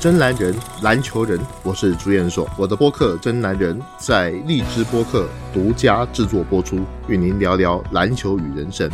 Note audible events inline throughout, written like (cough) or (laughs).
真男人，篮球人，我是朱彦硕。我的播客《真男人》在荔枝播客独家制作播出，与您聊聊篮球与人生。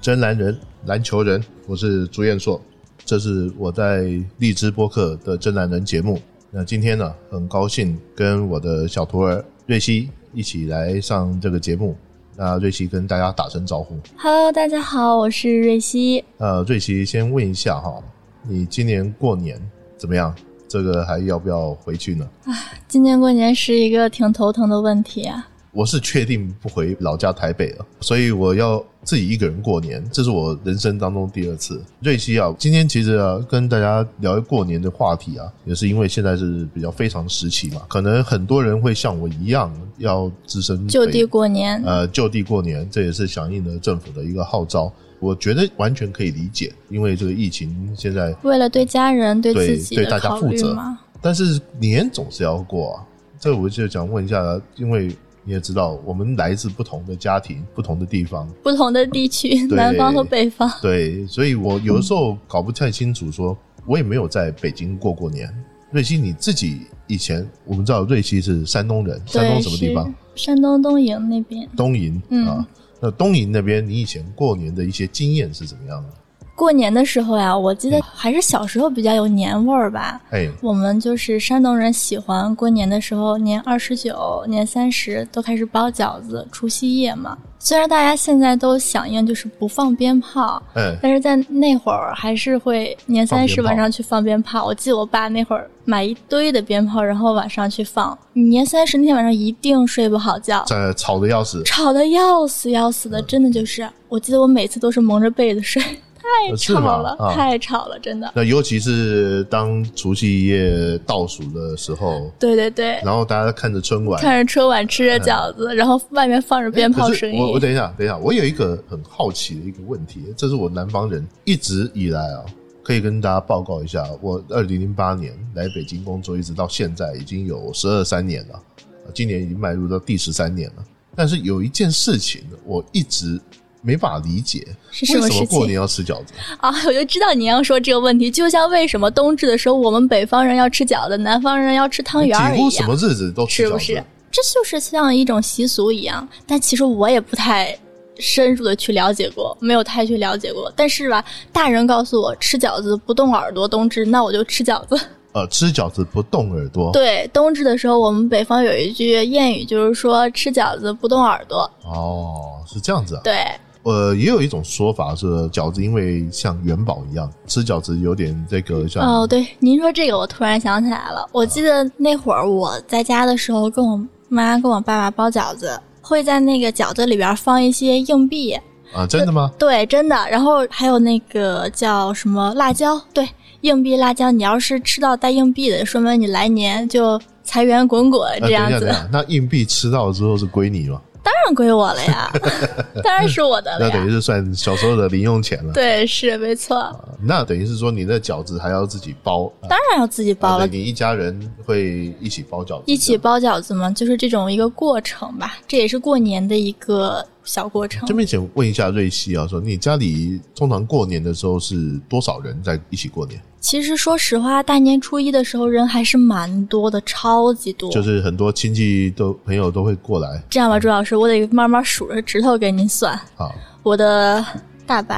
真男人，篮球人，我是朱彦硕。这是我在荔枝播客的《真男人》节目。那今天呢，很高兴跟我的小徒儿瑞希一起来上这个节目。那瑞希跟大家打声招呼。Hello，大家好，我是瑞希。呃，瑞希先问一下哈，你今年过年怎么样？这个还要不要回去呢？啊今年过年是一个挺头疼的问题啊。我是确定不回老家台北了，所以我要自己一个人过年，这是我人生当中第二次。瑞希啊，今天其实啊，跟大家聊过年的话题啊，也是因为现在是比较非常时期嘛，可能很多人会像我一样要自身就地过年，呃，就地过年，这也是响应了政府的一个号召。我觉得完全可以理解，因为这个疫情现在，为了对家人、对对自己对大家负责虑嘛。但是年总是要过啊。这我就想问一下，因为你也知道，我们来自不同的家庭、不同的地方，不同的地区，南方和北方。对，所以我有的时候搞不太清楚说我也没有在北京过过年。瑞希，你自己以前我们知道瑞希是山东人，山东，什么地方？山东东营那边。东营、嗯啊。那东营那边，你以前过年的一些经验是怎么样的？过年的时候呀，我记得还是小时候比较有年味儿吧。哎，我们就是山东人，喜欢过年的时候，年二十九、年三十都开始包饺子，除夕夜嘛。虽然大家现在都响应就是不放鞭炮，哎，但是在那会儿还是会年三十晚上去放鞭炮。我记得我爸那会儿买一堆的鞭炮，然后晚上去放。你年三十那天晚上一定睡不好觉，在吵得要死，吵得要死要死的，真的就是。我记得我每次都是蒙着被子睡，太吵了，啊太吵了，真的。那尤其是当除夕夜倒数的时候，对对对，然后大家看着春晚，看着春晚吃着饺子，然后外面放着鞭炮声音。我我等一下，等一下，我有一个很好奇的一个问题，这是我南方人一直以来啊，可以跟大家报告一下，我二零零八年来北京工作，一直到现在已经有十二三年了，啊今年已经迈入到第十三年了。但是有一件事情，我一直没法理解，是什么事为什么过年要吃饺子？啊？我就知道你要说这个问题，就像为什么冬至的时候我们北方人要吃饺子，南方人要吃汤圆儿一样几乎什么，日子都吃饺子，是不是？这就是像一种习俗一样。但其实我也不太深入的去了解过，没有太去了解过。但是吧，大人告诉我吃饺子不动耳朵，冬至那我就吃饺子。(laughs) 呃，吃饺子不动耳朵。对，冬至的时候我们北方有一句谚语，就是说吃饺子不动耳朵。哦，是这样子啊。对，呃，也有一种说法是饺子因为像元宝一样，吃饺子有点这个像哦，对，您说这个，我突然想起来了。我记得那会儿我在家的时候，跟我妈跟我爸爸包饺子，会在那个饺子里边放一些硬币，啊，真的吗？对，真的。然后还有那个叫什么辣椒，对，硬币辣椒。你要是吃到带硬币的，说明你来年就财源滚滚呃这样子那硬币吃到之后是归你吗？当然归我了呀，(laughs) 当然是我的了那等于。是算小时候的零用钱了。对，是没错，啊那等于是说你的饺子还要自己包，啊当然要自己包了。啊你一家人会一起包饺子，一起包饺子吗，就是这种一个过程吧，这也是过年的一个小过程这。边想问一下瑞希啊，说你家里通常过年的时候是多少人在一起过年？其实说实话，大年初一的时候人还是蛮多的，超级多。就是很多亲戚都朋友都会过来这样吧，朱老师，我得慢慢数着指头给您算。啊，我的大伯、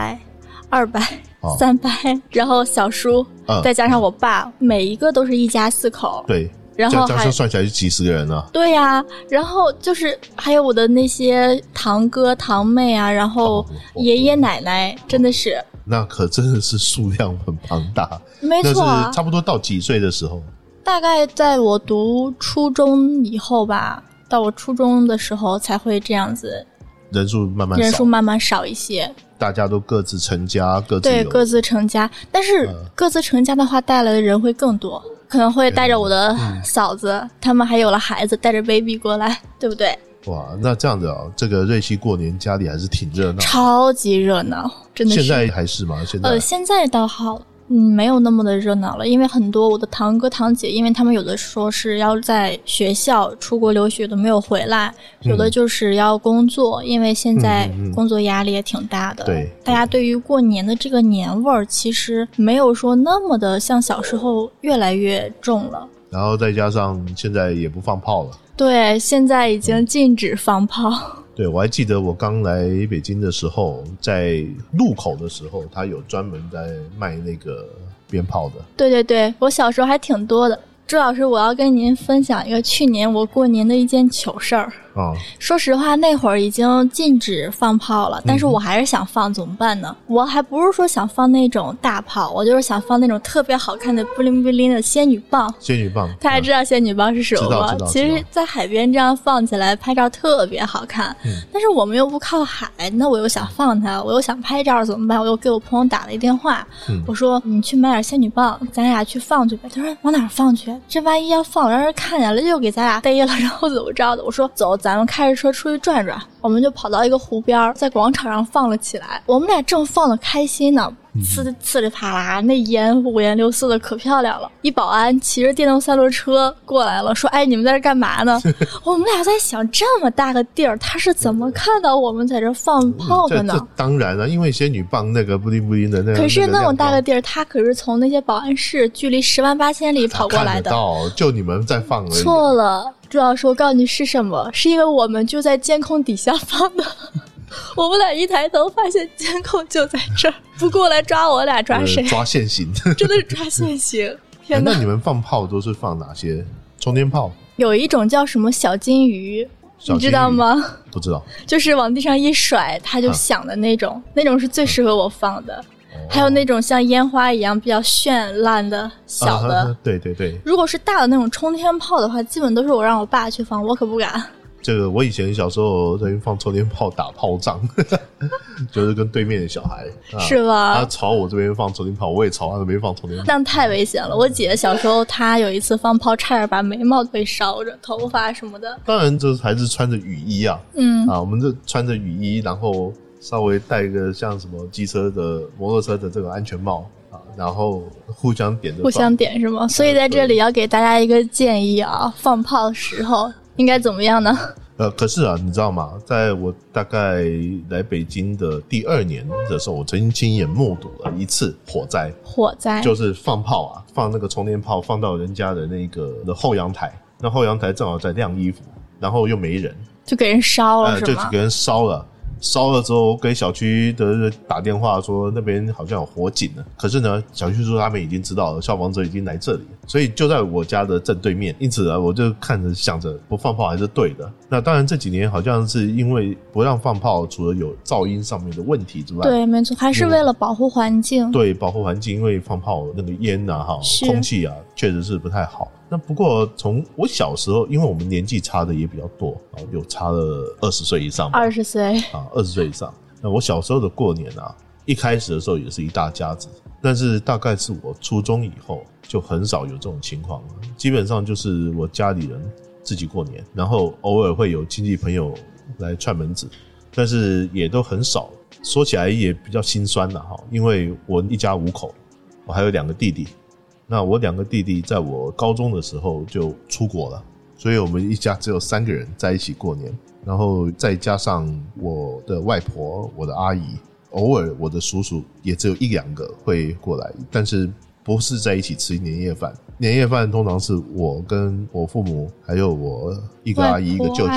二伯、哦三伯，然后小叔，嗯再加上我爸，每一个都是一家四口。对，然后还这样这样算起来就几十个人了。对呀、然后就是还有我的那些堂哥堂妹啊，然后哦爷爷奶奶，真的是那可真的是数量很庞大。没错啊。差不多到几岁的时候？大概在我读初中以后吧，到我初中的时候才会这样子，人数慢慢少人数，慢慢少一些。大家都各自成家，各自各自成家。但是嗯各自成家的话，带来的人会更多，可能会带着我的嗯嫂子，他们还有了孩子，带着 baby 过来，对不对？哇，那这样子啊，这个瑞希过年家里还是挺热闹。超级热闹，真的是。现在还是吗？现在、呃，现在倒好嗯，没有那么的热闹了，因为很多我的堂哥堂姐，因为他们有的说是要在学校出国留学的没有回来，有的就是要工作，因为现在工作压力也挺大的。对大家对于过年的这个年味儿，其实没有说那么的像小时候越来越重了。然后再加上现在也不放炮了。对，现在已经禁止放炮。对，我还记得我刚来北京的时候，在路口的时候，他有专门在卖那个鞭炮的。对对对，我小时候还挺多的。朱老师，我要跟您分享一个去年我过年的一件糗事儿。啊、说实话，那会儿已经禁止放炮了，但是我还是想放，怎么办呢？我还不是说想放那种大炮，我就是想放那种特别好看的布灵布灵的仙女棒。仙女棒，大家知道仙女棒是什么吗？其实，在海边这样放起来拍照特别好看。嗯但是我们又不靠海，那我又想放它，我又想拍照，怎么办？我又给我朋友打了一电话，嗯我说你去买点仙女棒，咱俩去放去呗。他说往哪儿放去？这万一要放让人看见了，又给咱俩逮了，然后怎么着的？我说走，咱们开着车出去转转。我们就跑到一个湖边，在广场上放了起来。我们俩正放的开心呢，呲呲里啪啦，那烟五颜六色的，可漂亮了。一保安骑着电动三轮车过来了，说：“哎，你们在这干嘛呢？(laughs) ”我们俩在想，这么大个地儿，他是怎么看到我们在这放炮的呢？这这当然了，因为仙女棒那个布灵布灵的那个，可是那么大个个地儿，他可是从那些保安室距离十万八千里跑过来的。到，就你们在放而已。错了，朱老师，我告诉你是什么？是因为我们就在监控底下放的。(laughs) 我们俩一抬头发现监控就在这儿，不过来抓我俩抓呃谁？抓现行。(laughs) 真的是抓现行！(laughs) 天哪那！你们放炮都是放哪些？冲天炮？有一种叫什么小金鱼，小你知道吗？不知道。就是往地上一甩，它就响的那种，那种是最适合我放的。还有那种像烟花一样比较绚烂的小的。啊对对对，如果是大的那种冲天炮的话，基本都是我让我爸去放，我可不敢。这个我以前小时候在放冲天炮打炮仗，(laughs) 就是跟对面的小孩，啊、是吧他朝我这边放冲天炮，我也朝他那边放冲天炮。那太危险了！我姐小时候，她有一次放炮，差点把眉毛都给烧着，头发什么的。当然，这还是穿着雨衣啊，嗯，啊，我们这穿着雨衣，然后稍微戴一个像什么机车的、摩托车的这个安全帽啊，然后互相点着，互相点是吗？所以在这里要给大家一个建议啊，放炮的时候应该怎么样呢？呃，可是啊，你知道吗？在我大概来北京的第二年的时候，我曾经亲眼目睹了一次火灾，火灾就是放炮啊，放那个充电炮放到人家的那个的后阳台，那后阳台正好在晾衣服，然后又没人，就给人烧了呃，是吗？就给人烧了。烧了之后，给小区的人打电话说那边好像有火警了。可是呢，小区说他们已经知道了，消防车已经来这里，所以就在我家的正对面。因此呢，我就看着想着不放炮还是对的。那当然这几年好像是因为不让放炮，除了有噪音上面的问题之外，对，没错，还是为了保护环境。对保护环境，因为放炮那个烟呐、哈，空气啊，确实是不太好。那不过从我小时候，因为我们年纪差的也比较多啊，有差了二十岁以上吧，二十岁，啊，二十岁以上。那我小时候的过年啊，一开始的时候也是一大家子，但是大概是我初中以后就很少有这种情况了，基本上就是我家里人自己过年，然后偶尔会有亲戚朋友来串门子，但是也都很少。说起来也比较心酸了哈，因为我一家五口，我还有两个弟弟，那我两个弟弟在我高中的时候就出国了，所以我们一家只有三个人在一起过年。然后再加上我的外婆、我的阿姨，偶尔我的叔叔也只有一两个会过来，但是不是在一起吃年夜饭。年夜饭通常是我跟我父母，还有我一个阿姨、一个舅舅，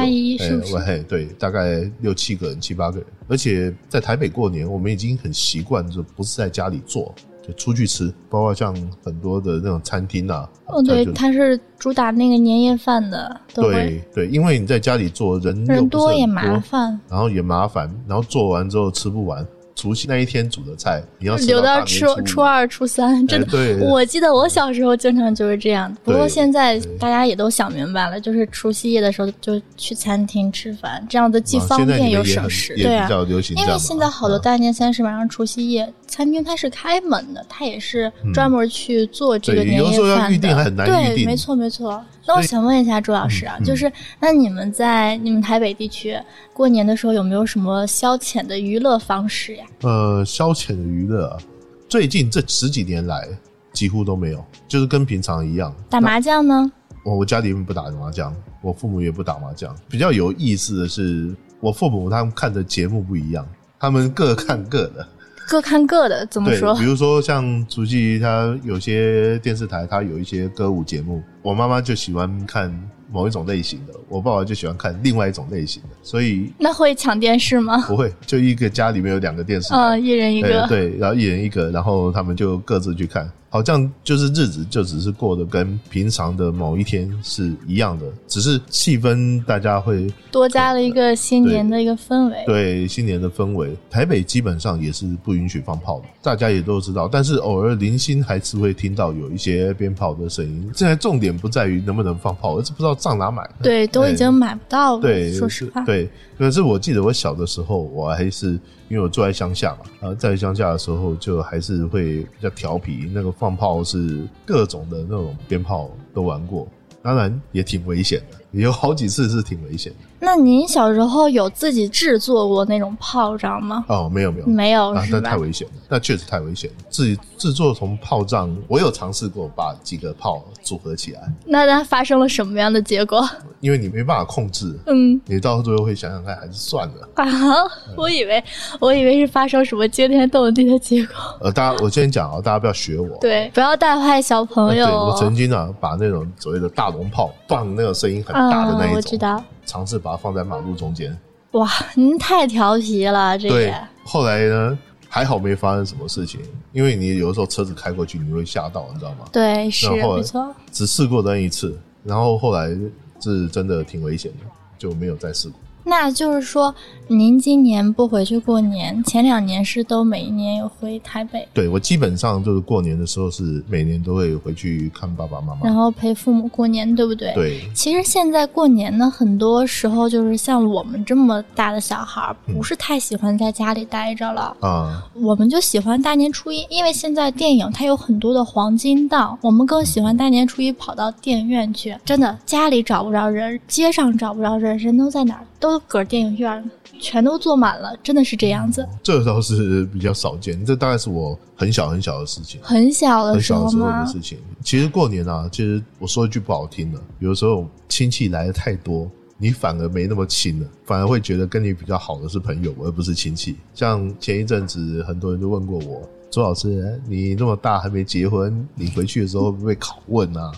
对，大概六七个人、七八个人。而且在台北过年，我们已经很习惯，就不是在家里做，就出去吃，包括像很多的那种餐厅啊。哦，对，就他是主打那个年夜饭的，对对，因为你在家里做人又人多也麻烦，然后也麻烦，然后做完之后吃不完，除夕那一天煮的菜，你要吃留到初初二、初三，真的。哎对我记得我小时候经常就是这样，不过现在大家也都想明白了，就是除夕夜的时候就去餐厅吃饭，这样子既方便又省时，对啊比。较流行这样嘛。因为现在好多啊大年三十晚上除夕夜，餐厅它是开门的，它也是嗯专门去做这个年夜饭的。预定还很难预对，没错没错。那我想问一下朱老师啊，就是那你们在你们台北地区过年的时候有没有什么消遣的娱乐方式呀？呃，消遣的娱乐啊，最近这十几年来几乎都没有，就是跟平常一样。打麻将呢？我我家里面不打麻将，我父母也不打麻将。比较有意思的是，我父母他们看的节目不一样，他们各看各的。各看各的，怎么对，说？比如说像足迹，他有些电视台他有一些歌舞节目，我妈妈就喜欢看某一种类型的，我爸爸就喜欢看另外一种类型的，所以那会抢电视吗？不会就一个家里面有两个电视台，嗯，一人一个。对对，然后一人一个，然后他们就各自去看，好像就是日子就只是过得跟平常的某一天是一样的，只是气氛大家会多加了一个新年的一个氛围。对新年的氛围。台北基本上也是不允许放炮的，大家也都知道，但是偶尔零星还是会听到有一些鞭炮的声音。现在重点不在于能不能放炮，而是不知道上哪买。对，都已经买不到了。对，说实话，对。可是我记得我小的时候，我还是因为我住在乡下嘛，然后在乡下的时候，就还是会比较调皮。那个放炮是各种的那种鞭炮都玩过，当然也挺危险的，有好几次是挺危险的。那您小时候有自己制作过那种炮仗吗？哦，没有没有，没有啊，那是吧？太危险了，那确实太危险了。自己制作从炮仗，我有尝试过把几个炮组合起来，那它发生了什么样的结果？因为你没办法控制，嗯你到最后会想想看，还是算了。啊，我以为我以为是发生什么惊天动地的结果。呃，大家我先讲啊，大家不要学我。对，不要带坏小朋友。对我曾经啊，把那种所谓的大龙炮，放那个声音很大的那一嗯，种，我知道。尝试把它放在马路中间。哇，您太调皮了，这对也。，后来呢，还好没发生什么事情，因为你有的时候车子开过去，你会吓到，你知道吗？对，是没错。只试过那一次，然后后来是真的挺危险的，就没有再试过。那就是说，您今年不回去过年，前两年是都每一年有回台北，对我基本上就是过年的时候是每年都会回去看爸爸妈妈。然后陪父母过年，对不对？。对，其实现在过年呢，很多时候就是像我们这么大的小孩儿，不是太喜欢在家里待着了。啊、我们就喜欢大年初一，因为现在电影它有很多的黄金档，我们更喜欢大年初一跑到电影院去。真的，家里找不着人，街上找不着人，人都在哪儿？都搁电影院，全都坐满了，真的是这样子。这倒是比较少见，这大概是我很小很小的事情。很小的时很小的时候的？事情。其实过年啊，其实我说一句不好听的，有的时候亲戚来的太多，你反而没那么亲了，反而会觉得跟你比较好的是朋友，而不是亲戚。像前一阵子，很多人就问过我，周老师，你那么大还没结婚，你回去的时候会不会被拷问啊？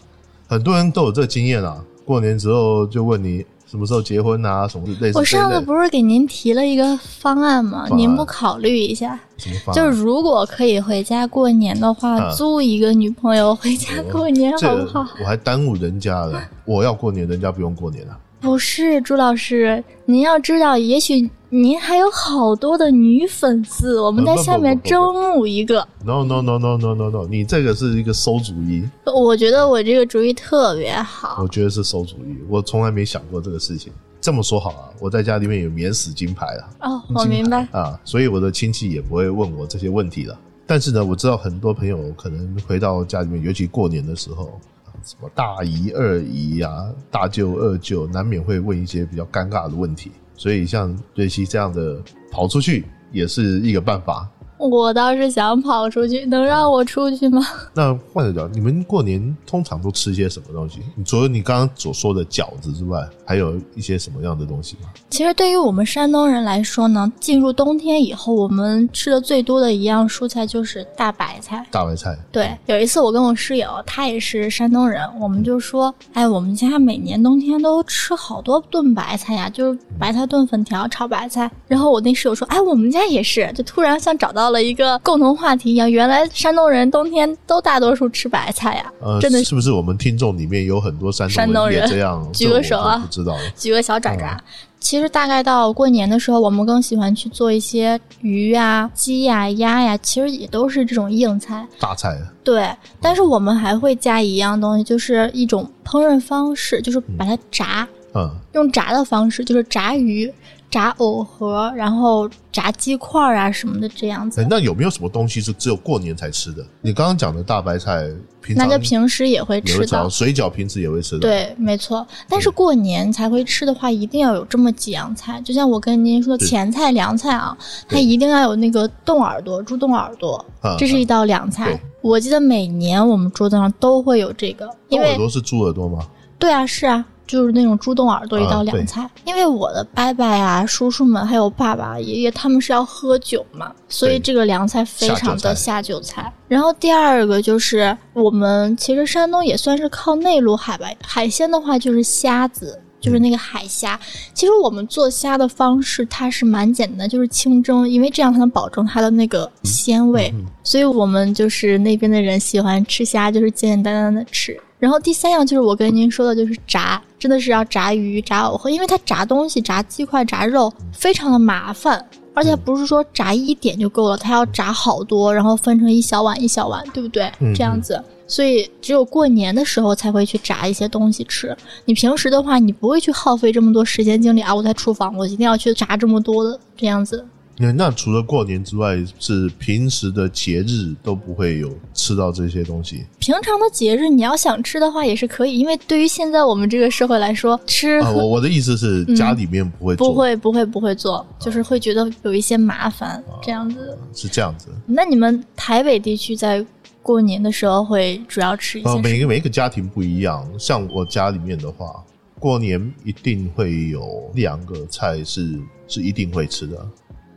很多人都有这个经验啊。过年之后就问你什么时候结婚啊，什么类似我上次不是给您提了一个方案吗？案您不考虑一下？什么方案就是如果可以回家过年的话，啊租一个女朋友回家过年，好不好？我还耽误人家了。我要过年，人家不用过年啊。不是朱老师，您要知道，也许您还有好多的女粉丝，我们在下面招募一个。No no no no no no no，你这个是一个馊主意。我觉得我这个主意特别好我。觉得是馊主意，我从来没想过这个事情。这么说好啊，我在家里面有免死金牌啊，哦，我明白。啊，所以我的亲戚也不会问我这些问题了。但是呢，我知道很多朋友可能回到家里面，尤其过年的时候，啊什么大姨、二姨啊、大舅、二舅，难免会问一些比较尴尬的问题。所以像瑞希这样的跑出去也是一个办法。我倒是想跑出去，能让我出去吗？(laughs) 那换着讲，你们过年通常都吃些什么东西？除了你刚刚所说的饺子之外，还有一些什么样的东西吗？其实对于我们山东人来说呢，进入冬天以后，我们吃的最多的一样蔬菜就是大白菜。大白菜，对，有一次我跟我室友，他也是山东人，我们就说，哎，我们家每年冬天都吃好多炖白菜呀，就是白菜炖粉条、炒白菜。然后我那室友说，哎，我们家也是，就突然像找到了一个共同话题一样，原来山东人冬天都大多数吃白菜呀，呃，真的是不是我们听众里面有很多山山东人也这样？举个手啊不知道。举个小爪爪。其实大概到过年的时候，我们更喜欢去做一些鱼呀、鸡呀、鸭呀，其实也都是这种硬菜。大菜，对，但是我们还会加一样东西，就是一种烹饪方式，就是把它炸，嗯，用炸的方式，就是炸鱼，炸藕盒，然后炸鸡块啊什么的这样子哎，。那有没有什么东西是只有过年才吃的？你刚刚讲的大白菜，平常那就平时也会吃到，吃到。水饺平时也会吃的。，对，没错。但是过年才会吃的话，一定要有这么几样菜。就像我跟您说的前菜、凉菜啊，它一定要有那个冻耳朵、猪冻耳朵，啊这是一道凉菜对。我记得每年我们桌子上都会有这个，因为冻耳朵是猪耳朵吗？对啊，是啊，就是那种猪冻耳朵一道凉菜。因为我的伯伯啊、叔叔们还有爸爸、爷爷他们是要喝酒嘛，所以这个凉菜非常的下下酒菜。然后第二个就是我们其实山东也算是靠内陆海吧，海鲜的话就是虾子。就是那个海虾，其实我们做虾的方式它是蛮简单的，就是清蒸，因为这样才能保证它的那个鲜味。嗯所以我们就是那边的人喜欢吃虾，就是简简单单的吃。然后第三样就是我跟您说的，就是炸，真的是要炸鱼、炸藕盒，因为它炸东西、炸鸡块、炸肉非常的麻烦，而且不是说炸一点就够了，它要炸好多，然后分成一小碗一小碗，对不对？嗯这样子。所以只有过年的时候才会去炸一些东西吃。你平时的话，你不会去耗费这么多时间精力啊！我在厨房，我一定要去炸这么多的这样子。那那除了过年之外，是平时的节日都不会有吃到这些东西平常的节日，你要想吃的话也是可以，因为对于现在我们这个社会来说，吃啊。我我的意思是，家里面不会做，嗯不会不会不会做，就是会觉得有一些麻烦这样子。是这样子。那你们台北地区在过年的时候会主要吃一些？每个每一个家庭不一样。像我家里面的话，过年一定会有两个菜是是一定会吃的，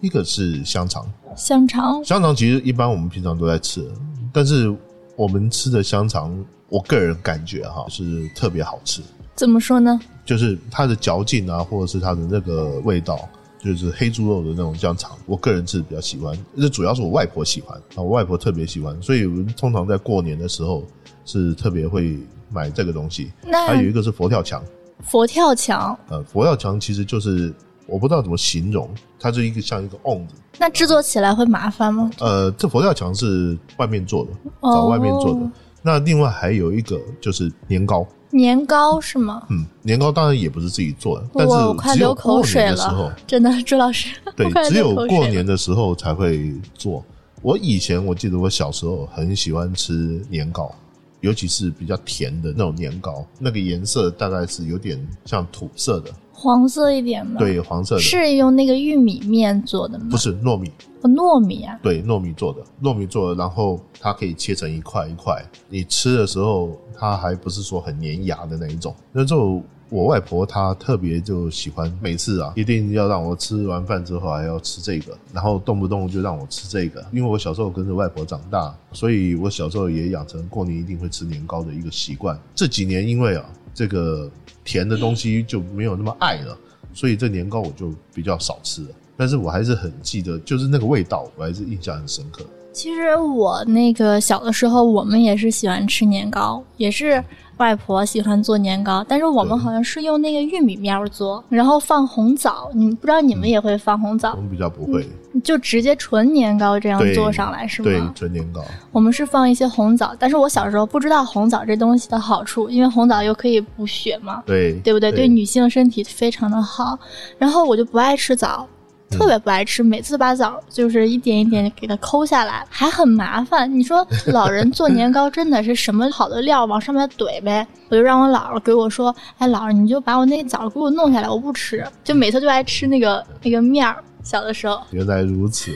一个是香肠。香肠香肠其实一般我们平常都在吃，但是我们吃的香肠，我个人感觉哈是特别好吃，怎么说呢？就是它的嚼劲啊，或者是它的那个味道。就是黑猪肉的那种香肠，我个人是比较喜欢，这主要是我外婆喜欢啊，我外婆特别喜欢，所以我们通常在过年的时候是特别会买这个东西。那还有一个是佛跳墙，佛跳墙，呃，佛跳墙其实就是我不知道怎么形容，它是一个像一个瓮子，那制作起来会麻烦吗？呃，这佛跳墙是外面做的，哦找外面做的。那另外还有一个就是年糕，年糕是吗？嗯，年糕当然也不是自己做的，但我快是只有流口水的时候了，，真的，朱老师，对，(laughs) 只有过年的时候才会做。我以前我记得我小时候很喜欢吃年糕，尤其是比较甜的那种年糕，那个颜色大概是有点像土色的，黄色一点的，，对，黄色的，是用那个玉米面做的吗？不是糯米，哦，糯米啊，对，糯米做的，糯米做的，然后它可以切成一块一块，你吃的时候它还不是说很粘牙的那一种。那就我外婆她特别就喜欢，每次啊一定要让我吃完饭之后还要吃这个，然后动不动就让我吃这个。因为我小时候跟着外婆长大，所以我小时候也养成过年一定会吃年糕的一个习惯。这几年因为啊这个甜的东西就没有那么爱了，所以这年糕我就比较少吃了。但是我还是很记得，就是那个味道，我还是印象很深刻。其实我那个小的时候，我们也是喜欢吃年糕，也是外婆喜欢做年糕，但是我们好像是用那个玉米面儿做，然后放红枣。你们不知道你们也会放红枣我，们比较不会，就直接纯年糕这样做上来是吗对？纯年糕，我们是放一些红枣，但是我小时候不知道红枣这东西的好处，因为红枣又可以补血嘛，对对不对？对女性身体非常的好。然后我就不爱吃枣，特别不爱吃，每次把枣就是一点一点给它抠下来，还很麻烦。你说老人做年糕真的是什么好的料往上面怼呗？(laughs) 我就让我姥姥给我说，哎，姥姥你就把我那个枣给我弄下来，我不吃，就每次就爱吃那个那个面儿。小的时候，原来如此。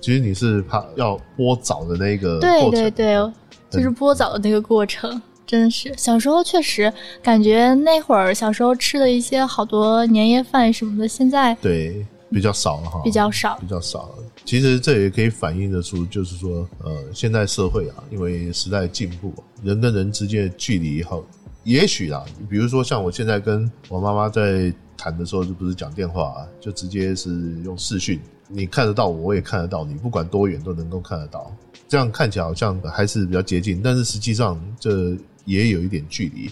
其实你是怕要剥枣的那个对过程对对，就是剥枣的那个过程。真的是小时候确实感觉那会儿小时候吃的一些好多年夜饭什么的，现在对比较少了哈，比较少比较少了。其实这也可以反映得出，就是说，呃，现在社会啊，因为时代进步，人跟人之间的距离哈，也许啊，比如说像我现在跟我妈妈在谈的时候，就不是讲电话啊，就直接是用视讯，你看得到我，我也看得到你，不管多远都能够看得到。这样看起来好像还是比较接近，但是实际上这也有一点距离。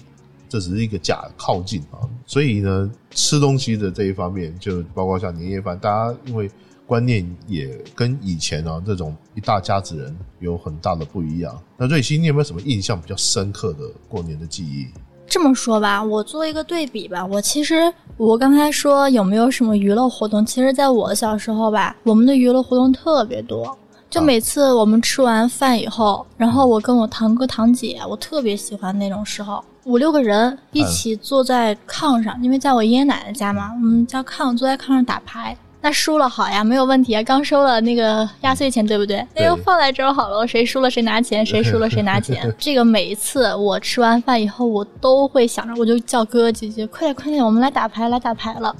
这只是一个假靠近啊，所以呢，吃东西的这一方面，就包括像年夜饭，大家因为观念也跟以前啊这种一大家子人有很大的不一样。那瑞希，你有没有什么印象比较深刻的过年的记忆？这么说吧，我做一个对比吧。我其实我刚才说有没有什么娱乐活动？其实，在我小时候吧，我们的娱乐活动特别多。就每次我们吃完饭以后，然后我跟我堂哥堂姐，我特别喜欢那种时候，五六个人一起坐在炕上，因为在我爷爷奶奶家嘛，我们家炕，坐在炕上打牌。那输了好呀，没有问题啊。刚收了那个压岁钱，对不对？那就放在这儿好了。谁输了谁拿钱，(laughs) 谁输了谁拿钱。(laughs) 这个每一次我吃完饭以后，我都会想着，我就叫哥哥姐姐，快点快点，我们来打牌来打牌了。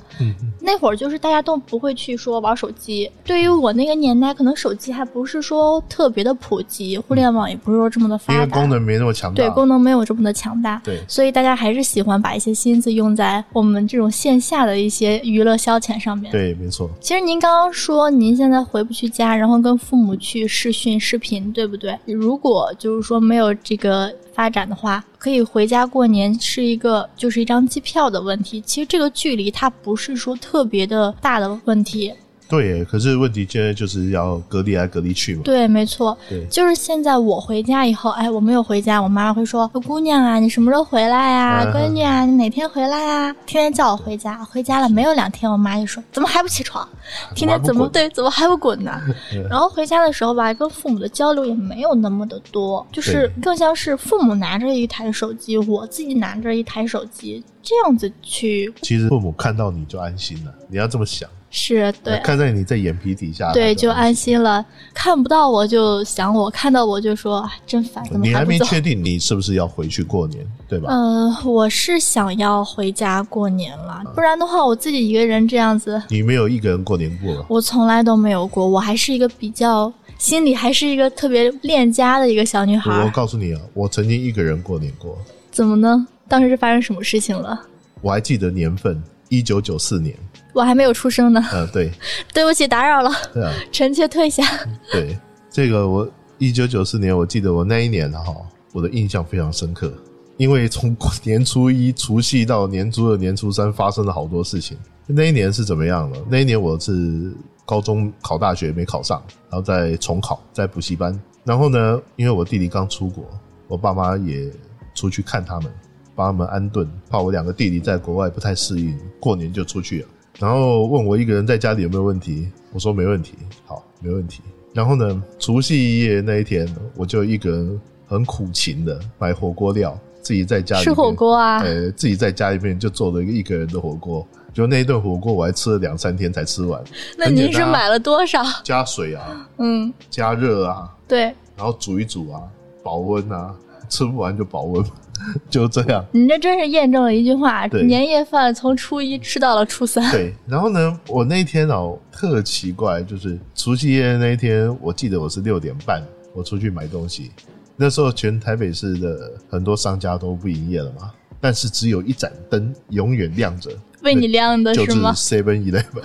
那会儿就是大家都不会去说玩手机。对于我那个年代，可能手机还不是说特别的普及，互联网也不是说这么的发达，功能没那么强大。对，功能没有这么的强大。对，所以大家还是喜欢把一些心思用在我们这种线下的一些娱乐消遣上面。对，没错。其实您刚刚说您现在回不去家，然后跟父母去视讯视频，对不对？如果就是说没有这个发展的话，可以回家过年是一个就是一张机票的问题。其实这个距离它不是说特别的大的问题。对，可是问题现在就是要隔离来隔离去嘛。对，没错。对，就是现在我回家以后，哎，我没有回家，我妈会说：“姑娘啊，你什么时候回来呀？(laughs) 闺女啊，你哪天回来呀？”天天叫我回家，回家了没有两天，我妈就说：“怎么还不起床？天天怎么对，怎么还不滚呢？(laughs) ”然后回家的时候吧，跟父母的交流也没有那么的多，就是更像是父母拿着一台手机，我自己拿着一台手机，这样子去。其实父母看到你就安心了，你要这么想。是对，看在你在眼皮底下，对，就安心了。看不到我就想我，看到我就说真烦。你还没确定你是不是要回去过年，对吧？嗯，我是想要回家过年了，不然的话我自己一个人这样子。你没有一个人过年过？我从来都没有过，我还是一个比较心里还是一个特别恋家的一个小女孩。我告诉你啊，我曾经一个人过年过。怎么呢？当时是发生什么事情了？我还记得年份，一九九四年。我还没有出生呢。嗯，对，(laughs) 对不起，打扰了。对啊，臣妾退下。(laughs) 对，这个我一九九四年，我记得我那一年哈，我的印象非常深刻，因为从年初一除夕到年初二、年初三发生了好多事情。那一年是怎么样的？那一年我是高中考大学没考上，然后再重考，在补习班。然后呢，因为我弟弟刚出国，我爸妈也出去看他们，帮他们安顿，怕我两个弟弟在国外不太适应，过年就出去了。然后问我一个人在家里有没有问题，我说没问题，好，没问题。然后呢，除夕夜那一天，我就一个人很苦情的买火锅料，自己在家里吃火锅啊，呃，自己在家里面就做了一个一个人的火锅，就那一顿火锅我还吃了两三天才吃完。(laughs) 那您是买了多少？加水啊，嗯，加热啊，对，然后煮一煮啊，保温啊，吃不完就保温。(laughs) 就这样，你这真是验证了一句话：年夜饭从初一吃到了初三。对，然后呢，我那天哦特奇怪，就是除夕夜那一天，我记得我是六点半我出去买东西，那时候全台北市的很多商家都不营业了嘛，但是只有一盏灯永远亮着。为你亮的是吗？Seven Eleven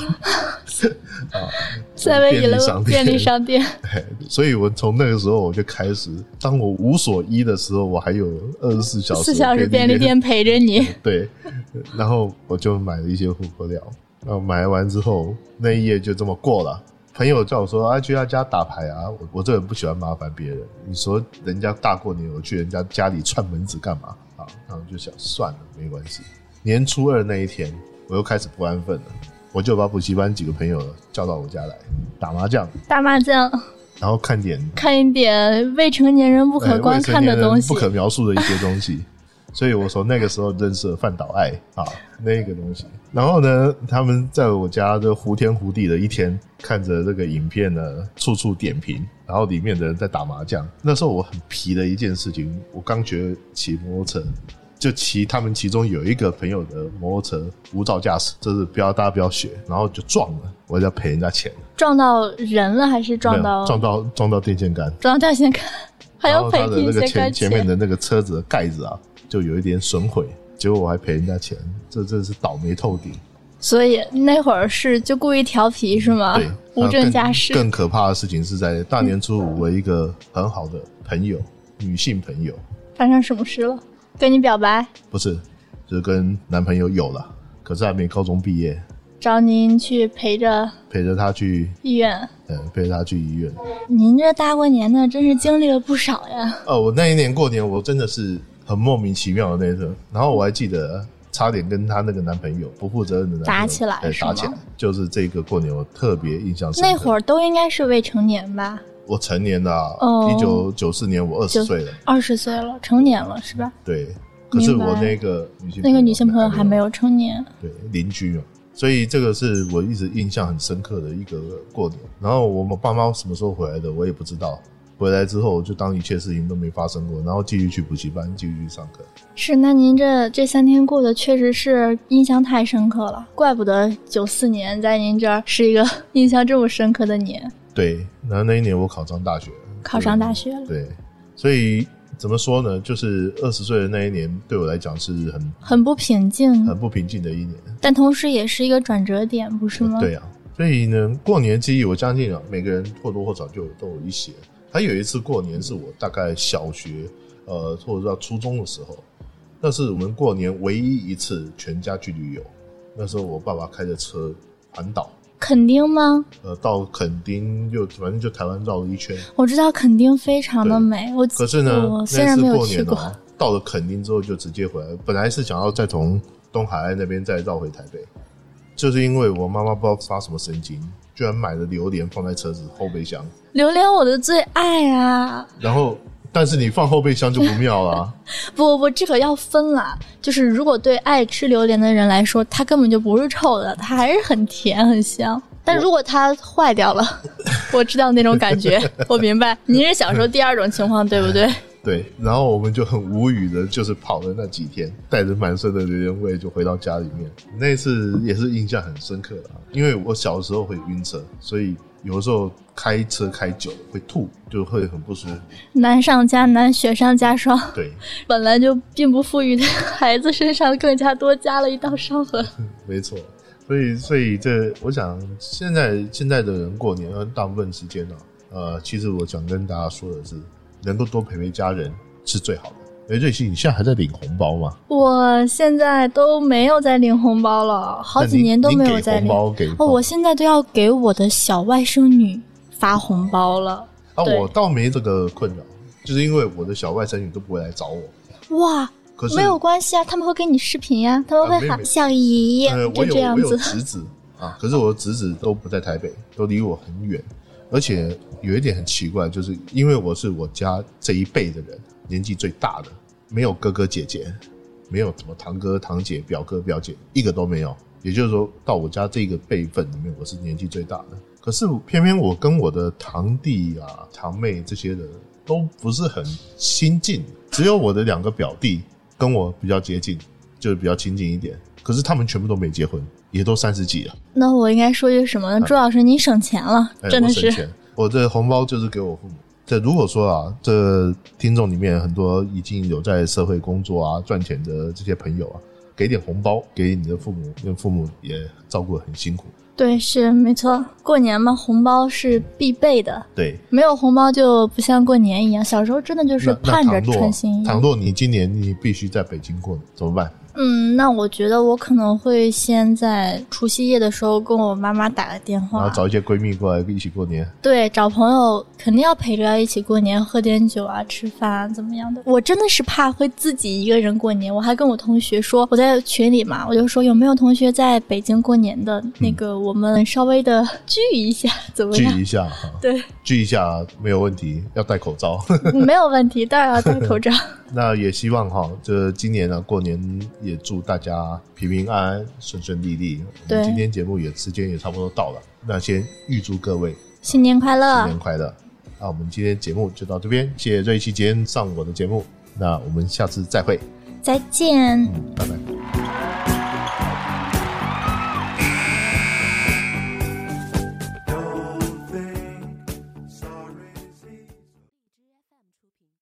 啊，(laughs) Seven Eleven 便利商店。(laughs) 所以，我从那个时候我就开始，当我无所依的时候，我还有二十四小时四小时便利店陪着你。(laughs) 对，然后我就买了一些火锅料。然后买完之后，那一夜就这么过了。朋友叫我说：“啊，去他家打牌啊！”我我这人不喜欢麻烦别人。你说人家大过年，我去人家家里串门子干嘛啊？然后就想算了，没关系。年初二那一天，我又开始不安分了，我就把补习班几个朋友叫到我家来打麻将，打麻将，然后看点看一点未成年人不可观看的东西，不可描述的一些东西。所以我从那个时候认识了范岛爱啊，那个东西。然后呢，他们在我家的胡天胡地的一天，看着这个影片呢，处处点评，然后里面的人在打麻将。那时候我很皮的一件事情，我刚学骑摩托车。就骑他们其中有一个朋友的摩托车无照驾驶，这是不要大家不要学，然后就撞了，我要赔人家钱。撞到人了还是撞到？撞到撞到电线杆。撞到电线杆，(laughs) 还要赔电线杆前前面的那个车子的盖子啊，就有一点损毁，结果我还赔人家钱，这真是倒霉透顶。所以那会儿是就故意调皮是吗？对，无证驾驶。更可怕的事情是在大年初五，我一个很好的朋友，女性朋友，发生什么事了？跟你表白不是，就是跟男朋友有了，可是还没高中毕业，找您去陪着陪着他去医院，嗯，陪着他去医院。您这大过年的，真是经历了不少呀。哦，我那一年过年，我真的是很莫名其妙的那种。然后我还记得，差点跟她那个男朋友不负责任的打起来对打起来，就是这个过年我特别印象深刻。那会儿都应该是未成年吧，我成年了哦，一九九四年我二十岁了，二十岁了，成年了是吧？对。可是我那个女性那个女性朋友还没有有成年，对邻居嘛，所以这个是我一直印象很深刻的一个过年。然后我们爸妈什么时候回来的，我也不知道。回来之后就当一切事情都没发生过，然后继续去补习班，继续去上课。是，那您这这三天过得确实是印象太深刻了，怪不得九四年在您这儿是一个 (laughs) 印象这么深刻的年，对，然后那一年我考上大学，考上大学了，对，所以怎么说呢？就是二十岁的那一年，对我来讲是很很不平静，很不平静的一年。但同时也是一个转折点，不是吗？对啊，所以呢，过年记忆我相信啊，每个人或多或少就都有一些。还有一次过年是我大概小学呃或者到初中的时候，那是我们过年唯一一次全家去旅游。那时候我爸爸开着车环岛，垦丁吗？呃，到垦丁就反正就台湾绕了一圈。我知道垦丁非常的美，我可是呢，我虽然没有过去过，到了垦丁之后就直接回来。本来是想要再从东海岸那边再绕回台北，就是因为我妈妈不知道发什么神经，居然买了榴莲放在车子后备箱。榴莲我的最爱啊！然后，但是你放后备箱就不妙了啊、不 (laughs) 不不，这个要分啦。就是如果对爱吃榴莲的人来说，它根本就不是臭的，它还是很甜很香。但如果它坏掉了，(laughs) 我知道那种感觉，我明白。您是小时候第二种情况，对不 (laughs) 对？对，然后我们就很无语的，就是跑了那几天，带着满身的榴莲味就回到家里面。那次也是印象很深刻的、啊，因为我小时候会晕车，所以有的时候开车开久了会吐，就会很不舒服。难上加难，雪上加霜。对，(laughs) 本来就并不富裕的孩子身上更加多加了一道伤痕。(laughs) 没错。所以，所以这我想，现在现在的人过年，大部分时间呢、呃，其实我想跟大家说的是，能够多陪陪家人是最好的。哎，瑞希，你现在还在领红包吗？我现在都没有在领红包了，好几年都没有在领。红包给哦，我现在都要给我的小外甥女发红包了。啊，我倒没这个困扰，就是因为我的小外甥女都不会来找我。哇，可是没有关系啊，他们会跟你视频呀、他们会喊小姨，呃，就我有我有这样子。侄子啊，可是我的侄子都不在台北，都离我很远，而且有一点很奇怪，就是因为我是我家这一辈的人，年纪最大的，没有哥哥姐姐，没有什么堂哥堂姐、表哥表姐，一个都没有。也就是说，到我家这个辈分里面，我是年纪最大的。可是偏偏我跟我的堂弟啊、堂妹这些人都不是很亲近，只有我的两个表弟跟我比较接近，就是比较亲近一点。可是他们全部都没结婚，也都三十几了。那我应该说句什么呢？朱老师，您省钱了，哎，真的是。我的红包就是给我父母。这如果说啊，这听众里面很多已经有在社会工作啊、赚钱的这些朋友啊，给点红包给你的父母，因为父母也照顾得很辛苦。对，是没错。过年嘛，红包是必备的，对，没有红包就不像过年一样。小时候真的就是盼着倘若春心一样。倘若你今年你必须在北京过，怎么办？嗯，那我觉得我可能会先在除夕夜的时候跟我妈妈打个电话然话后，找一些闺蜜过来一起过年。对，找朋友肯定要陪着一起过年，喝点酒啊，吃饭啊，怎么样的？我真的是怕会自己一个人过年，我还跟我同学说，我在群里嘛，我就说有没有同学在北京过年的，那个我们稍微的 (laughs) 聚一下，怎么样聚？一下哈，对，(laughs) 聚一下没有问题，要戴口罩。没有问题，当然要戴口罩。(laughs) 那也希望哈，这今年呢过年也祝大家平平安安、顺顺利利。我对们今天节目也时间也差不多到了，那先预祝各位新年快乐！新年快乐。那我们今天节目就到这边，谢谢瑞奇今天上我的节目，那我们下次再会，再见。嗯，拜拜。